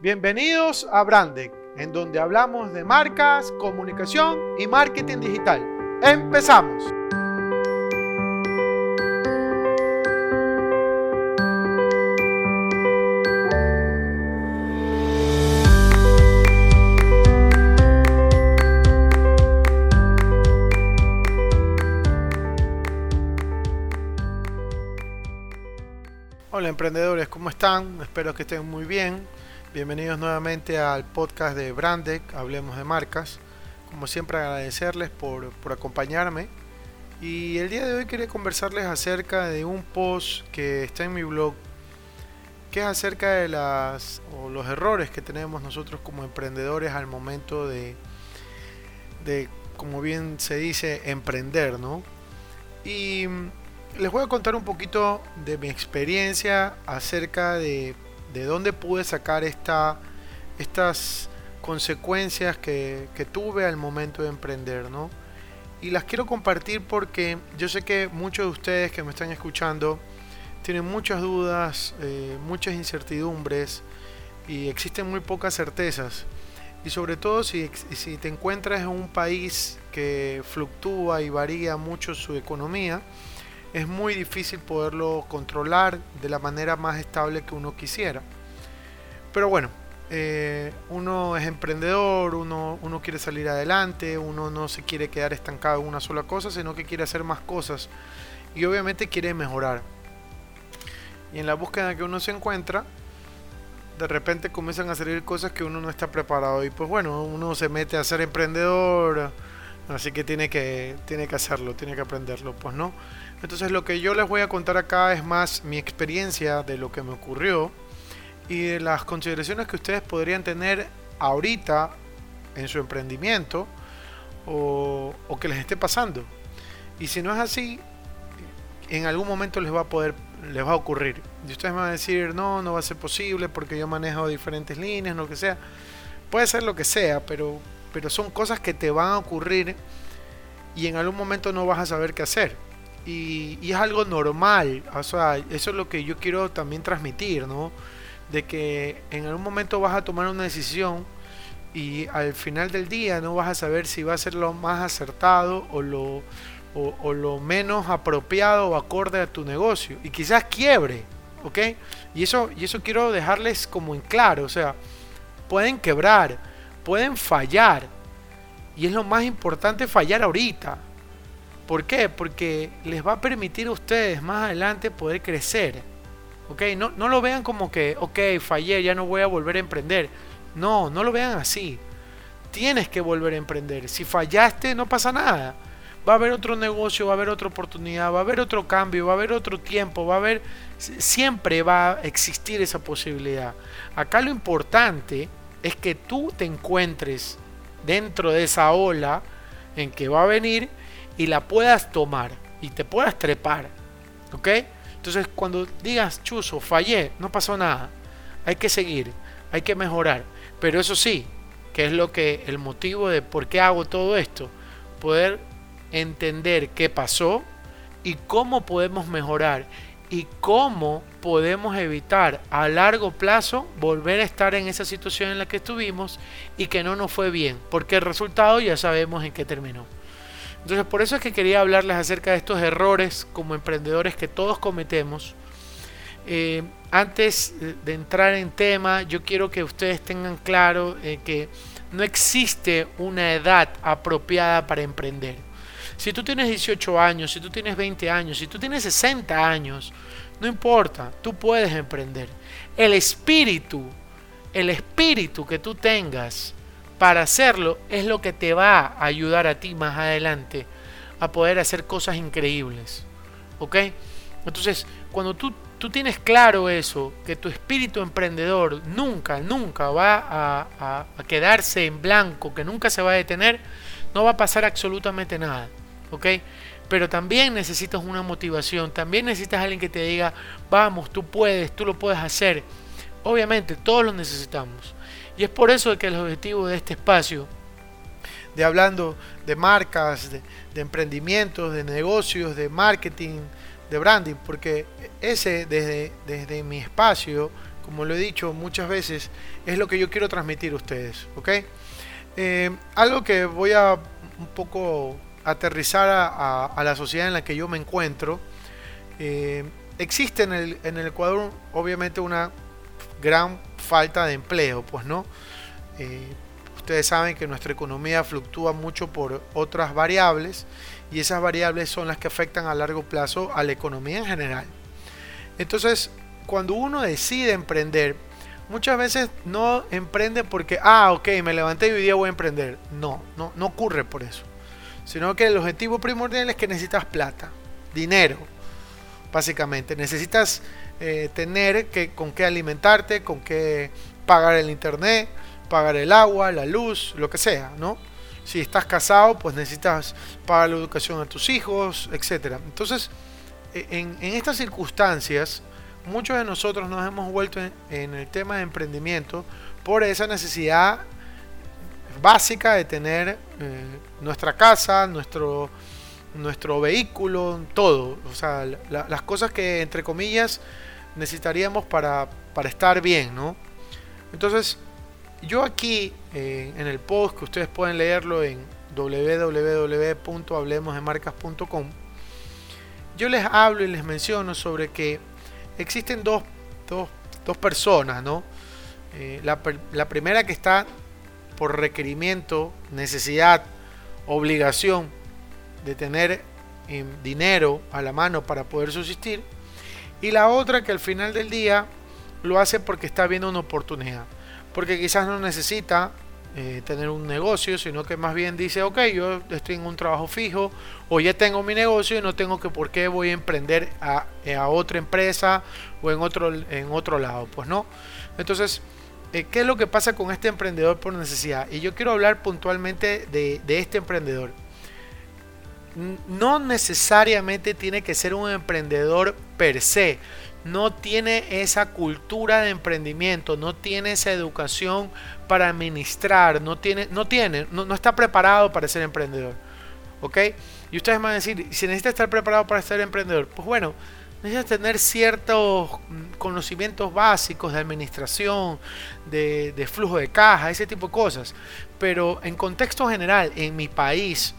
Bienvenidos a Brandec, en donde hablamos de marcas, comunicación y marketing digital. ¡Empezamos! Hola emprendedores, ¿cómo están? Espero que estén muy bien. Bienvenidos nuevamente al podcast de Brandec, Hablemos de Marcas. Como siempre agradecerles por, acompañarme. Y el día de hoy quería conversarles acerca de un post que está en mi blog, que es acerca de las, los errores que tenemos nosotros como emprendedores al momento de, de como bien se dice, emprender, ¿no? Y les voy a contar un poquito de mi experiencia acerca de de dónde pude sacar esta, estas consecuencias que, tuve al momento de emprender, ¿no? Y las quiero compartir porque yo sé que muchos de ustedes que me están escuchando tienen muchas dudas, eh, muchas incertidumbres y existen muy pocas certezas. Y sobre todo si, si te encuentras en un país que fluctúa y varía mucho su economía, es muy difícil poderlo controlar de la manera más estable que uno quisiera. Pero bueno, eh, uno es emprendedor, uno, uno quiere salir adelante, uno no se quiere quedar estancado en una sola cosa, sino que quiere hacer más cosas y obviamente quiere mejorar. Y en la búsqueda que uno se encuentra, de repente comienzan a salir cosas que uno no está preparado y pues bueno, uno se mete a ser emprendedor, así que tiene que, tiene que hacerlo, tiene que aprenderlo, pues no. Entonces lo que yo les voy a contar acá es más mi experiencia de lo que me ocurrió y de las consideraciones que ustedes podrían tener ahorita en su emprendimiento o, que les esté pasando. Y si no es así, en algún momento les va a poder, les va a ocurrir. Y ustedes me van a decir, no, no va a ser posible porque yo manejo diferentes líneas, lo que sea. Puede ser lo que sea, pero, pero son cosas que te van a ocurrir y en algún momento no vas a saber qué hacer y, es algo normal. O sea, eso es lo que yo quiero también transmitir, ¿no? De que en algún momento vas a tomar una decisión y al final del día no vas a saber si va a ser lo más acertado o lo, o, lo menos apropiado o acorde a tu negocio. Y quizás quiebre, ¿ok? Y eso, y eso quiero dejarles como en claro. O sea, pueden quebrar, pueden fallar. Y es lo más importante fallar ahorita. ¿Por qué? Porque les va a permitir a ustedes más adelante poder crecer. ¿Ok? No, no lo vean como que, ok, fallé, ya no voy a volver a emprender. No, no lo vean así. Tienes que volver a emprender. Si fallaste, no pasa nada. Va a haber otro negocio, va a haber otra oportunidad, va a haber otro cambio, va a haber otro tiempo, va a haber... Siempre va a existir esa posibilidad. Acá lo importante es que tú te encuentres dentro de esa ola en que va a venir y la puedas tomar y te puedas trepar. ¿Ok? Entonces cuando digas, chuzo, fallé, no pasó nada. Hay que seguir, hay que mejorar. Pero eso sí, que es lo que el motivo de por qué hago todo esto, poder entender qué pasó y cómo podemos mejorar y cómo podemos evitar a largo plazo volver a estar en esa situación en la que estuvimos y que no nos fue bien, porque el resultado ya sabemos en qué terminó. Entonces por eso es que quería hablarles acerca de estos errores como emprendedores que todos cometemos. Eh, antes de entrar en tema, yo quiero que ustedes tengan claro eh, que no existe una edad apropiada para emprender. Si tú tienes 18 años, si tú tienes 20 años, si tú tienes 60 años, no importa, tú puedes emprender. El espíritu, el espíritu que tú tengas para hacerlo es lo que te va a ayudar a ti más adelante a poder hacer cosas increíbles. ¿Ok? Entonces, cuando tú, tú tienes claro eso, que tu espíritu emprendedor nunca, nunca va a, quedarse en blanco, que nunca se va a detener, no va a pasar absolutamente nada. ¿Ok? Pero también necesitas una motivación, también necesitas alguien que te diga, vamos, tú puedes, tú lo puedes hacer. Obviamente, todos lo necesitamos. Y es por eso que el objetivo de este espacio, de hablando de marcas, de, emprendimientos, de negocios, de marketing, de branding, porque ese desde, desde mi espacio como lo he dicho muchas veces, es lo que yo quiero transmitir a ustedes, ¿ok? Eh, algo que voy a un poco aterrizar a, la sociedad en la que yo me encuentro. Eh, existe en el, en el Ecuador obviamente una gran falta de empleo, pues no. Eh, ustedes saben que nuestra economía fluctúa mucho por otras variables y esas variables son las que afectan a largo plazo a la economía en general. Entonces, cuando uno decide emprender, muchas veces no emprende porque, ah, ok, me levanté y hoy día voy a emprender. No, no, no ocurre por eso. Sino que el objetivo primordial es que necesitas plata, dinero, básicamente. Necesitas eh, tener que, con qué alimentarte, con qué pagar el internet, pagar el agua, la luz, lo que sea, ¿no? Si estás casado, pues necesitas pagar la educación a tus hijos, etc. Entonces, e, en, estas circunstancias, muchos de nosotros nos hemos vuelto en, el tema de emprendimiento por esa necesidad básica de tener eh, nuestra casa, nuestro, nuestro vehículo, todo. O sea, las cosas que, entre comillas, necesitaríamos para, para estar bien, ¿no? Entonces, yo aquí eh, en el post que ustedes pueden leerlo en www.hablemosdemarcas.com, yo les hablo y les menciono sobre que existen dos, dos, dos personas, ¿no? Eh, la, la primera que está por requerimiento, necesidad, obligación de tener eh, dinero a la mano para poder subsistir. Y la otra que al final del día lo hace porque está viendo una oportunidad. Porque quizás no necesita eh, tener un negocio, sino que más bien dice, ok, yo estoy en un trabajo fijo o ya tengo mi negocio y no tengo que por qué voy a emprender a, a otra empresa o en otro, en otro lado. Pues no. Entonces, eh, ¿qué es lo que pasa con este emprendedor por necesidad? Y yo quiero hablar puntualmente de, de este emprendedor no necesariamente tiene que ser un emprendedor per se. No tiene esa cultura de emprendimiento, no tiene esa educación para administrar, no tiene, no tiene, no, está preparado para ser emprendedor. ¿Ok? Y ustedes van a decir, si necesita estar preparado para ser emprendedor, pues bueno, necesita tener ciertos conocimientos básicos de administración, de, flujo de caja, ese tipo de cosas. Pero en contexto general, en mi país,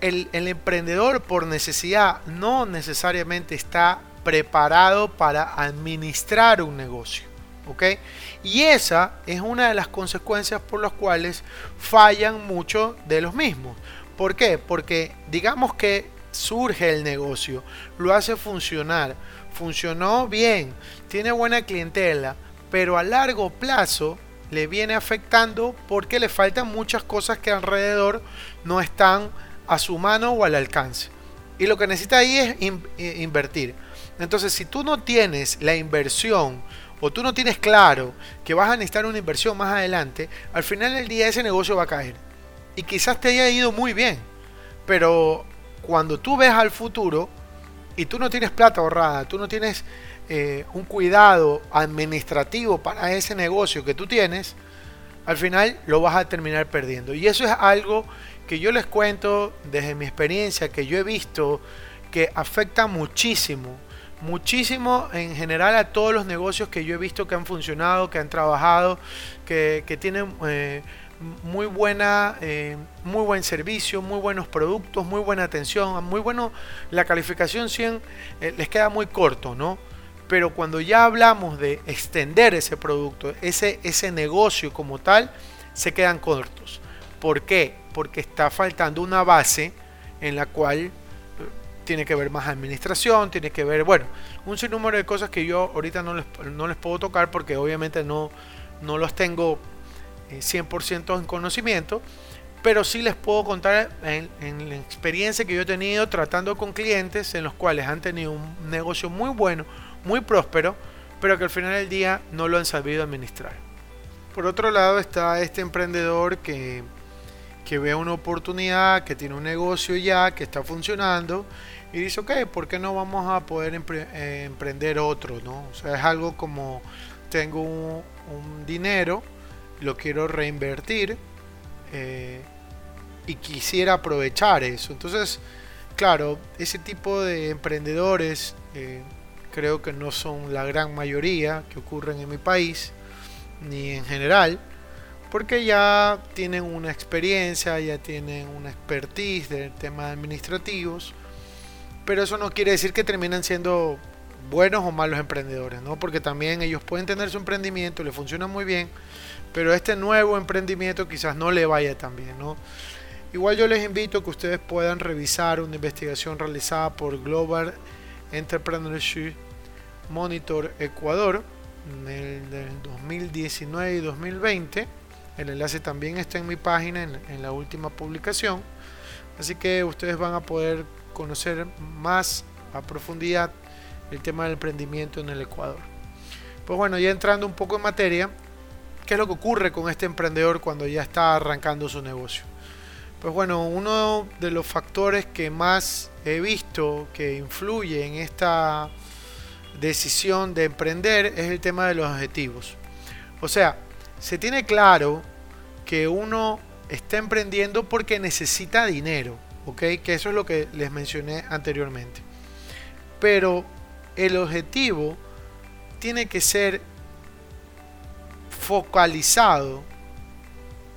el, emprendedor por necesidad no necesariamente está preparado para administrar un negocio. ¿ok? Y esa es una de las consecuencias por las cuales fallan muchos de los mismos. ¿Por qué? Porque digamos que surge el negocio, lo hace funcionar, funcionó bien, tiene buena clientela, pero a largo plazo le viene afectando porque le faltan muchas cosas que alrededor no están a su mano o al alcance. Y lo que necesita ahí es eh, invertir. Entonces, si tú no tienes la inversión o tú no tienes claro que vas a necesitar una inversión más adelante, al final del día ese negocio va a caer. Y quizás te haya ido muy bien. Pero cuando tú ves al futuro y tú no tienes plata ahorrada, tú no tienes eh, un cuidado administrativo para ese negocio que tú tienes, al final lo vas a terminar perdiendo. Y eso es algo que yo les cuento desde mi experiencia, que yo he visto que afecta muchísimo, muchísimo en general a todos los negocios que yo he visto que han funcionado, que han trabajado, que, tienen eh, muy buena, eh, muy buen servicio, muy buenos productos, muy buena atención, muy bueno, la calificación 100 eh, les queda muy corto, ¿no? Pero cuando ya hablamos de extender ese producto, ese, ese negocio como tal, se quedan cortos. ¿Por qué? Porque está faltando una base en la cual eh, tiene que ver más administración, tiene que ver, bueno, un sinnúmero de cosas que yo ahorita no les, no les puedo tocar porque obviamente no, no los tengo 100% eh, en conocimiento, pero sí les puedo contar en, en, la experiencia que yo he tenido tratando con clientes en los cuales han tenido un negocio muy bueno, muy próspero, pero que al final del día no lo han sabido administrar. Por otro lado está este emprendedor que que ve una oportunidad, que tiene un negocio ya, que está funcionando, y dice, ok, ¿por qué no vamos a poder eh, emprender otro? ¿no? O sea, es algo como, tengo un, dinero, lo quiero reinvertir, eh, y quisiera aprovechar eso. Entonces, claro, ese tipo de emprendedores, eh, creo que no son la gran mayoría que ocurren en mi país, ni en general, porque ya tienen una experiencia, ya tienen una expertise de temas administrativos, pero eso no quiere decir que terminan siendo buenos o malos emprendedores, ¿no? Porque también ellos pueden tener su emprendimiento, le funciona muy bien, pero este nuevo emprendimiento quizás no le vaya tan bien, ¿no? Igual yo les invito a que ustedes puedan revisar una investigación realizada por Global Entrepreneurship Monitor Ecuador en el 2019 y 2020. El enlace también está en mi página en, la última publicación. Así que ustedes van a poder conocer más a profundidad el tema del emprendimiento en el Ecuador. Pues bueno, ya entrando un poco en materia, ¿qué es lo que ocurre con este emprendedor cuando ya está arrancando su negocio? Pues bueno, uno de los factores que más he visto que influye en esta decisión de emprender es el tema de los objetivos. O sea, se tiene claro que uno está emprendiendo porque necesita dinero, ¿ok? Que eso es lo que les mencioné anteriormente. Pero el objetivo tiene que ser focalizado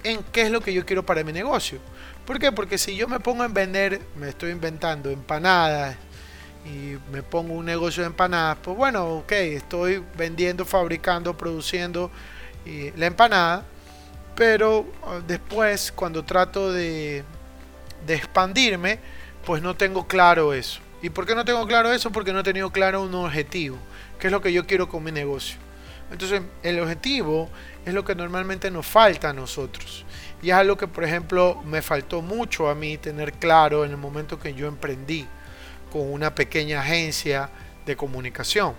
en qué es lo que yo quiero para mi negocio. ¿Por qué? Porque si yo me pongo en vender, me estoy inventando empanadas y me pongo un negocio de empanadas, pues bueno, ok, estoy vendiendo, fabricando, produciendo la empanada, pero ah, después cuando trato de, expandirme, pues no tengo claro eso. ¿Y por qué no tengo claro eso? Porque no he tenido claro un objetivo, que es lo que yo quiero con mi negocio. Entonces, el objetivo es lo que normalmente nos falta a nosotros. Y es algo que, por ejemplo, me faltó mucho a mí tener claro en el momento que yo emprendí con una pequeña agencia de comunicación.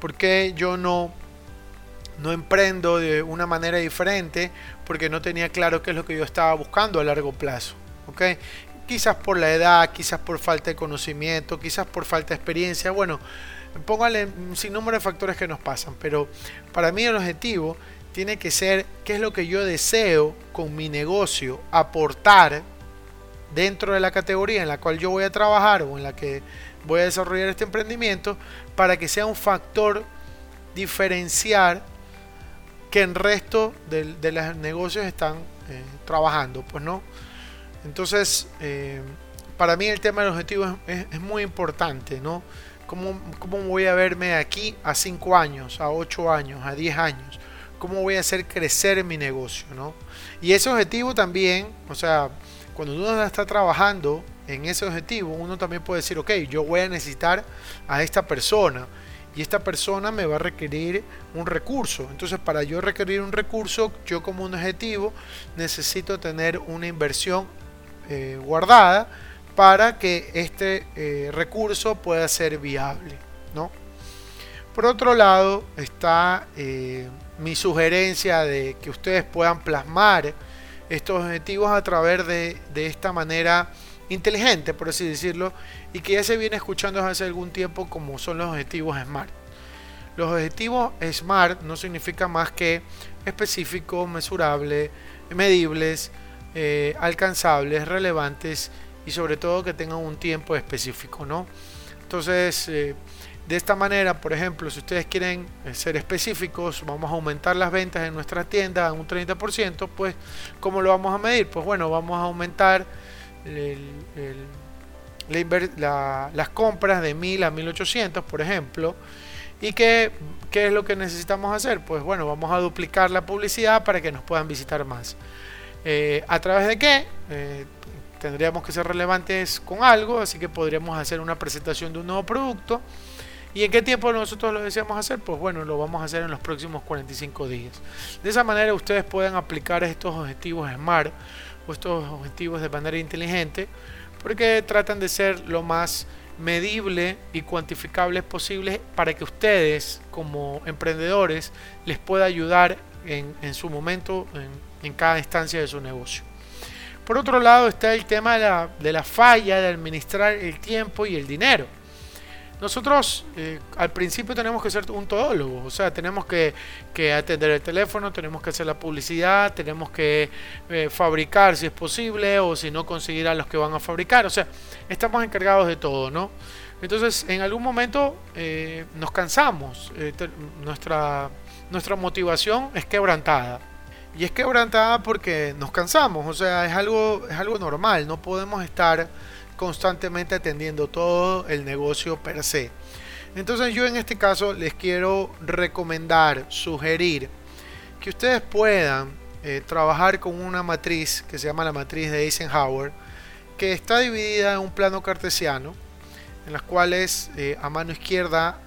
Porque yo no, no emprendo de una manera diferente porque no tenía claro qué es lo que yo estaba buscando a largo plazo. ¿okay? Quizás por la edad, quizás por falta de conocimiento, quizás por falta de experiencia. Bueno, póngale un sinnúmero de factores que nos pasan. Pero para mí el objetivo tiene que ser qué es lo que yo deseo con mi negocio aportar dentro de la categoría en la cual yo voy a trabajar o en la que voy a desarrollar este emprendimiento para que sea un factor diferenciar que el resto de, los negocios están eh, trabajando, pues no. Entonces, eh, para mí el tema del objetivo es, es muy importante, ¿no? ¿Cómo, ¿Cómo, voy a verme aquí a 5 años, a 8 años, a 10 años? cómo voy a hacer crecer mi negocio, ¿no? Y ese objetivo también, o sea, cuando uno está trabajando en ese objetivo, uno también puede decir, ok, yo voy a necesitar a esta persona y esta persona me va a requerir un recurso. Entonces, para yo requerir un recurso, yo como un objetivo necesito tener una inversión eh, guardada para que este eh, recurso pueda ser viable, ¿no? Por otro lado está eh, mi sugerencia de que ustedes puedan plasmar estos objetivos a través de, esta manera inteligente, por así decirlo, y que ya se viene escuchando desde hace algún tiempo como son los objetivos SMART. Los objetivos SMART no significan más que específicos, mesurables, medibles, eh, alcanzables, relevantes y sobre todo que tengan un tiempo específico, ¿no? Entonces, eh, de esta manera, por ejemplo, si ustedes quieren eh, ser específicos, vamos a aumentar las ventas en nuestra tienda un 30%, pues ¿cómo lo vamos a medir? Pues bueno, vamos a aumentar las compras de 1000 a 1800, por ejemplo. ¿Y qué, qué, es lo que necesitamos hacer? Pues bueno, vamos a duplicar la publicidad para que nos puedan visitar más. Eh, ¿A través de qué? Eh, tendríamos que ser relevantes con algo, así que podríamos hacer una presentación de un nuevo producto ¿Y en qué tiempo nosotros lo deseamos hacer? Pues bueno, lo vamos a hacer en los próximos 45 días. De esa manera ustedes pueden aplicar estos objetivos SMART o estos objetivos de manera inteligente porque tratan de ser lo más medible y cuantificables posibles para que ustedes como emprendedores les pueda ayudar en, su momento, en, cada instancia de su negocio. Por otro lado está el tema de la falla de administrar el tiempo y el dinero. Nosotros eh, al principio tenemos que ser un todólogo, o sea, tenemos que, atender el teléfono, tenemos que hacer la publicidad, tenemos que eh, fabricar si es posible o si no conseguir a los que van a fabricar, o sea, estamos encargados de todo, ¿no? Entonces, en algún momento eh, nos cansamos, nuestra, nuestra motivación es quebrantada. Y es quebrantada porque nos cansamos, o sea, es algo, es algo normal, no podemos estar constantemente atendiendo todo el negocio per se. Entonces yo en este caso les quiero recomendar, sugerir que ustedes puedan eh, trabajar con una matriz que se llama la matriz de Eisenhower, que está dividida en un plano cartesiano, en las cuales eh, a mano izquierda,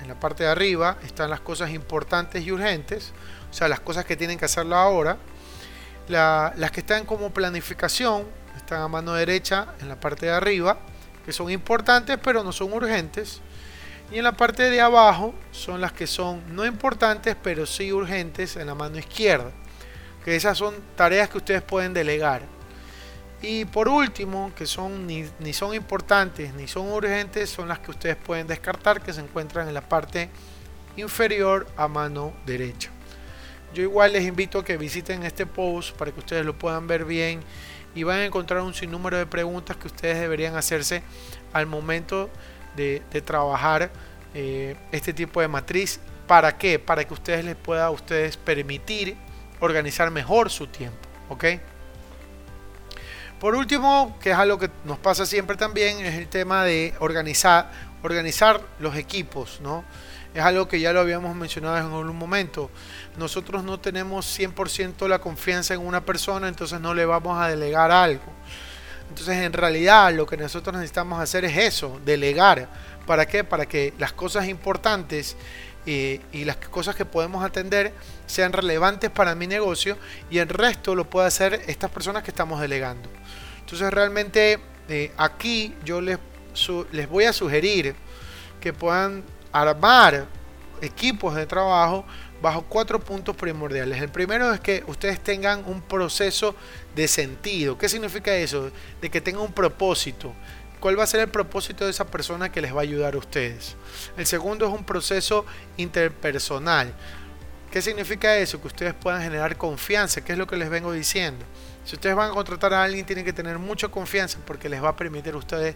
en la parte de arriba, están las cosas importantes y urgentes, o sea, las cosas que tienen que hacerlo ahora. las que están como planificación están a mano derecha en la parte de arriba, que son importantes pero no son urgentes. Y en la parte de abajo son las que son no importantes pero sí urgentes en la mano izquierda. Que esas son tareas que ustedes pueden delegar. Y por último, que son ni, son importantes ni son urgentes, son las que ustedes pueden descartar que se encuentran en la parte inferior a mano derecha. Yo igual les invito a que visiten este post para que ustedes lo puedan ver bien y van a encontrar un sinnúmero de preguntas que ustedes deberían hacerse al momento de, trabajar eh, este tipo de matriz. ¿Para qué? Para que ustedes les pueda ustedes permitir organizar mejor su tiempo. ¿Ok? Por último, que es algo que nos pasa siempre también, es el tema de organizar, organizar los equipos, ¿no? Es algo que ya lo habíamos mencionado en algún momento. Nosotros no tenemos 100% la confianza en una persona, entonces no le vamos a delegar algo. Entonces, en realidad, lo que nosotros necesitamos hacer es eso, delegar. ¿Para qué? Para que las cosas importantes eh, y las cosas que podemos atender sean relevantes para mi negocio y el resto lo puede hacer estas personas que estamos delegando. Entonces realmente eh, aquí yo les, les voy a sugerir que puedan armar equipos de trabajo bajo cuatro puntos primordiales. El primero es que ustedes tengan un proceso de sentido. ¿Qué significa eso? De que tengan un propósito. ¿Cuál va a ser el propósito de esa persona que les va a ayudar a ustedes? El segundo es un proceso interpersonal. ¿Qué significa eso? Que ustedes puedan generar confianza, ¿Qué es lo que les vengo diciendo. Si ustedes van a contratar a alguien, tienen que tener mucha confianza porque les va a permitir a ustedes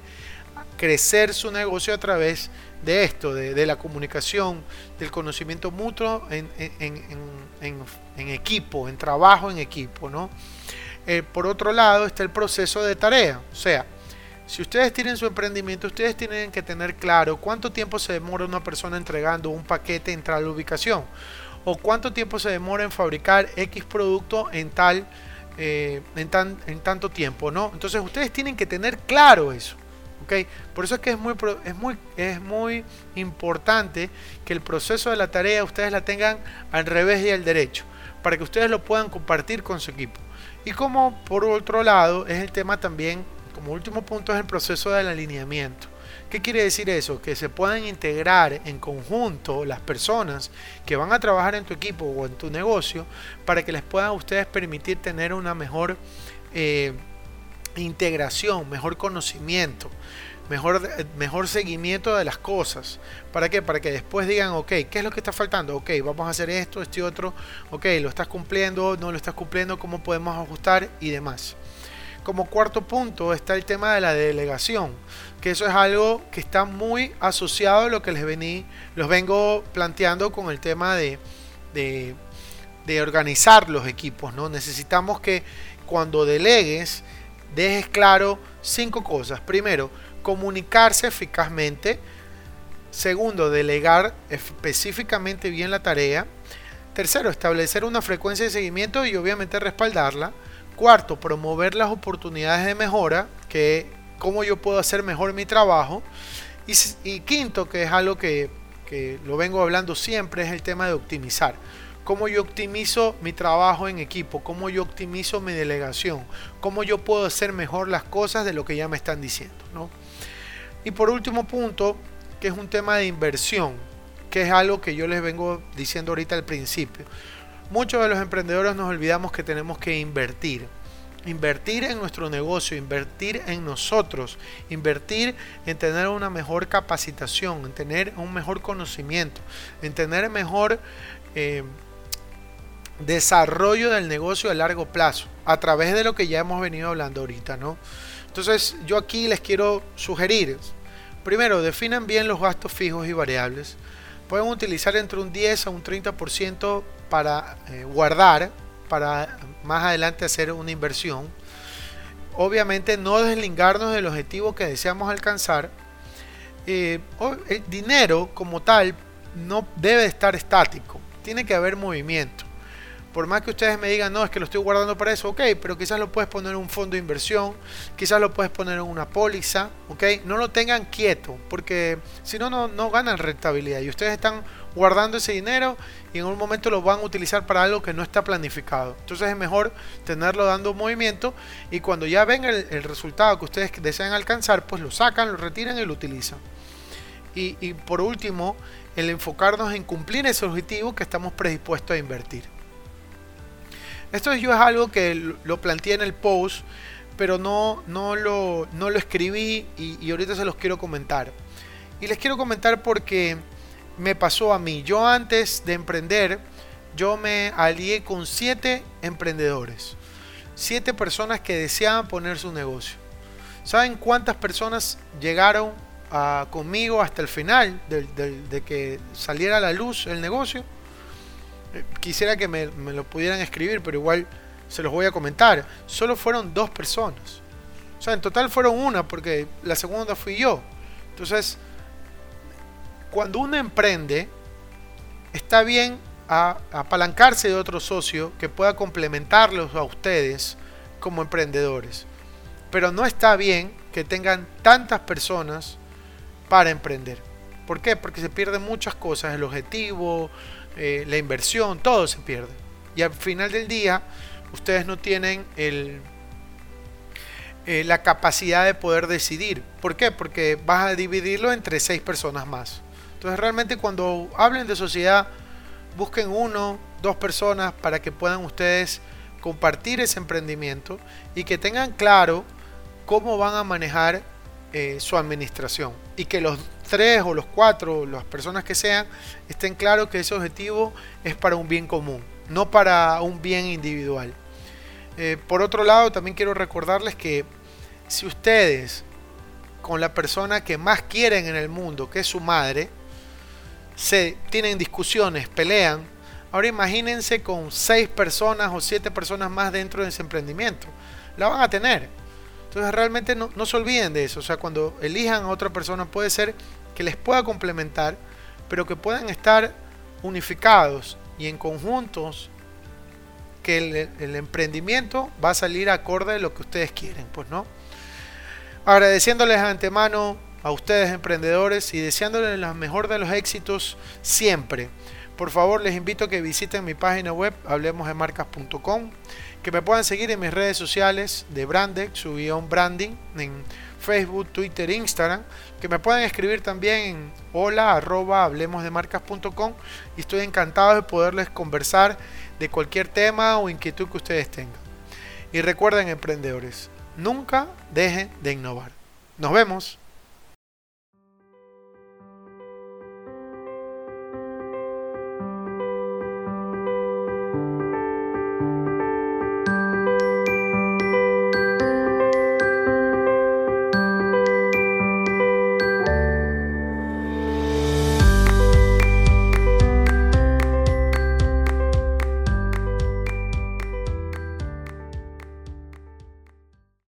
crecer su negocio a través de esto, de, la comunicación, del conocimiento mutuo en, equipo, en trabajo en equipo. ¿no? Eh, por otro lado está el proceso de tarea. O sea, si ustedes tienen su emprendimiento, ustedes tienen que tener claro cuánto tiempo se demora una persona entregando un paquete en tal ubicación o cuánto tiempo se demora en fabricar X producto en tal eh, en, tan, en tanto tiempo, ¿no? Entonces ustedes tienen que tener claro eso. Por eso es que es muy, es, muy, es muy importante que el proceso de la tarea ustedes la tengan al revés y al derecho, para que ustedes lo puedan compartir con su equipo. Y como por otro lado es el tema también, como último punto es el proceso del alineamiento. ¿Qué quiere decir eso? Que se puedan integrar en conjunto las personas que van a trabajar en tu equipo o en tu negocio para que les puedan ustedes permitir tener una mejor eh, integración, mejor conocimiento, mejor, mejor seguimiento de las cosas. ¿Para qué? Para que después digan, ok, ¿qué es lo que está faltando? Ok, vamos a hacer esto, y otro. Ok, ¿lo estás cumpliendo? ¿No lo estás cumpliendo? ¿Cómo podemos ajustar? Y demás. Como cuarto punto está el tema de la delegación, que eso es algo que está muy asociado a lo que les vení, los vengo planteando con el tema de, de, organizar los equipos. ¿no? Necesitamos que cuando delegues dejes claro cinco cosas. Primero, comunicarse eficazmente. Segundo, delegar específicamente bien la tarea. Tercero, establecer una frecuencia de seguimiento y obviamente respaldarla. Cuarto, promover las oportunidades de mejora, que cómo yo puedo hacer mejor mi trabajo. Y, quinto, que es algo que, que, lo vengo hablando siempre, es el tema de optimizar. Cómo yo optimizo mi trabajo en equipo, cómo yo optimizo mi delegación, cómo yo puedo hacer mejor las cosas de lo que ya me están diciendo. ¿no? Y por último punto, que es un tema de inversión, que es algo que yo les vengo diciendo ahorita al principio. Muchos de los emprendedores nos olvidamos que tenemos que invertir. Invertir en nuestro negocio, invertir en nosotros, invertir en tener una mejor capacitación, en tener un mejor conocimiento, en tener mejor eh, desarrollo del negocio a largo plazo, a través de lo que ya hemos venido hablando ahorita, ¿no? Entonces yo aquí les quiero sugerir, Primero, definan bien los gastos fijos y variables. Pueden utilizar entre un 10 a un 30% para eh, guardar, para más adelante hacer una inversión. Obviamente no deslingarnos del objetivo que deseamos alcanzar. Eh, el dinero como tal no debe estar estático, tiene que haber movimiento por más que ustedes me digan, no, es que lo estoy guardando para eso, ok, pero quizás lo puedes poner en un fondo de inversión, quizás lo puedes poner en una póliza, ok, no lo tengan quieto, porque si no, no ganan rentabilidad y ustedes están guardando ese dinero y en un momento lo van a utilizar para algo que no está planificado. Entonces es mejor tenerlo dando movimiento y cuando ya ven el, resultado que ustedes desean alcanzar, pues lo sacan, lo retiran y lo utilizan. Y, y por último, el enfocarnos en cumplir ese objetivo que estamos predispuestos a invertir. Esto yo es algo que lo planteé en el post, pero no, no, lo, no lo escribí y, ahorita se los quiero comentar. Y les quiero comentar porque me pasó a mí. Yo antes de emprender, yo me alié con siete emprendedores. Siete personas que deseaban poner su negocio. ¿Saben cuántas personas llegaron conmigo hasta el final de que saliera a la luz el negocio? Quisiera que me, lo pudieran escribir, pero igual se los voy a comentar. Solo fueron dos personas. O sea, en total fueron una, porque la segunda fui yo. Entonces, cuando uno emprende, está bien apalancarse de otro socio que pueda complementarlos a ustedes como emprendedores. Pero no está bien que tengan tantas personas para emprender. ¿Por qué? Porque se pierden muchas cosas, el objetivo, eh, la inversión, todo se pierde. Y al final del día, ustedes no tienen el, eh, la capacidad de poder decidir. ¿Por qué? Porque vas a dividirlo entre seis personas más. Entonces realmente cuando hablen de sociedad, busquen uno, dos personas para que puedan ustedes compartir ese emprendimiento y que tengan claro cómo van a manejar eh, su administración y que los tres o los cuatro, las personas que sean, estén claros que ese objetivo es para un bien común, no para un bien individual. Eh, por otro lado, también quiero recordarles que si ustedes con la persona que más quieren en el mundo, que es su madre, se tienen discusiones, pelean, ahora imagínense con seis personas o siete personas más dentro de ese emprendimiento. La van a tener. Entonces realmente no, se olviden de eso. O sea, cuando elijan a otra persona puede ser que les pueda complementar, pero que puedan estar unificados y en conjuntos que el, emprendimiento va a salir acorde a lo que ustedes quieren, pues no. Agradeciéndoles de antemano a ustedes emprendedores y deseándoles la mejor de los éxitos siempre. Por favor, les invito a que visiten mi página web hablemosdemarcas.com que me puedan seguir en mis redes sociales de Brandex, su guion branding, en Facebook, Twitter, Instagram, que me puedan escribir también en hola arroba hablemosdemarcas.com y estoy encantado de poderles conversar de cualquier tema o inquietud que ustedes tengan. Y recuerden emprendedores, nunca dejen de innovar. Nos vemos.